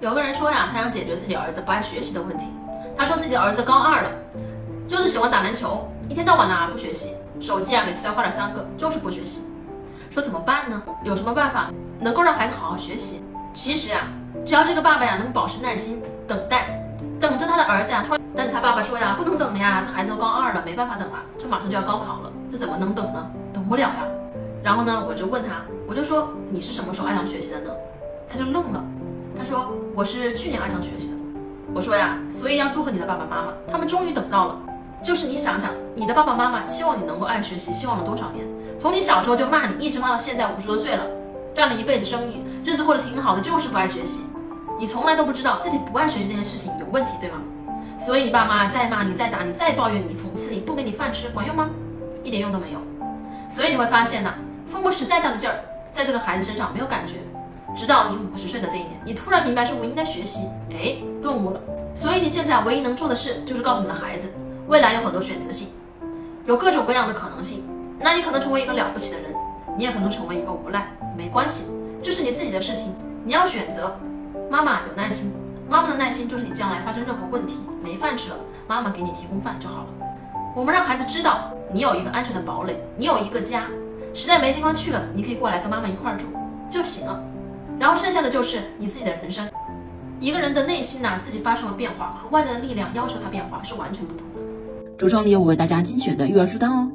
有个人说呀，他想解决自己儿子不爱学习的问题。他说自己的儿子高二了，就是喜欢打篮球，一天到晚呢不学习，手机啊给摔坏了三个，就是不学习。说怎么办呢？有什么办法能够让孩子好好学习？其实呀，只要这个爸爸呀能保持耐心等待，等着他的儿子呀突然，但是他爸爸说呀不能等呀，这孩子都高二了，没办法等了，这马上就要高考了，这怎么能等呢？等不了呀。然后呢，我就问他，我就说你是什么时候爱上学习的呢？他就愣了，他说我是去年爱上学习的。我说呀，所以要祝贺你的爸爸妈妈，他们终于等到了。就是你想想，你的爸爸妈妈期望你能够爱学习，期望了多少年？从你小时候就骂你，一直骂到现在五十多岁了，干了一辈子生意，日子过得挺好的，就是不爱学习。你从来都不知道自己不爱学习这件事情有问题，对吗？所以你爸妈再骂你、再打你、再抱怨你、讽刺你、不给你饭吃，管用吗？一点用都没有。所以你会发现呢。父母使再大的劲儿，在这个孩子身上没有感觉，直到你五十岁的这一年，你突然明白说，我应该学习，哎，顿悟了。所以你现在唯一能做的事，就是告诉你的孩子，未来有很多选择性，有各种各样的可能性。那你可能成为一个了不起的人，你也可能成为一个无赖，没关系，这是你自己的事情，你要选择。妈妈有耐心，妈妈的耐心就是你将来发生任何问题没饭吃了，妈妈给你提供饭就好了。我们让孩子知道，你有一个安全的堡垒，你有一个家。实在没地方去了，你可以过来跟妈妈一块儿住就行了。然后剩下的就是你自己的人生。一个人的内心呐，自己发生了变化，和外在的力量要求他变化是完全不同的。橱窗里有我为大家精选的育儿书单哦。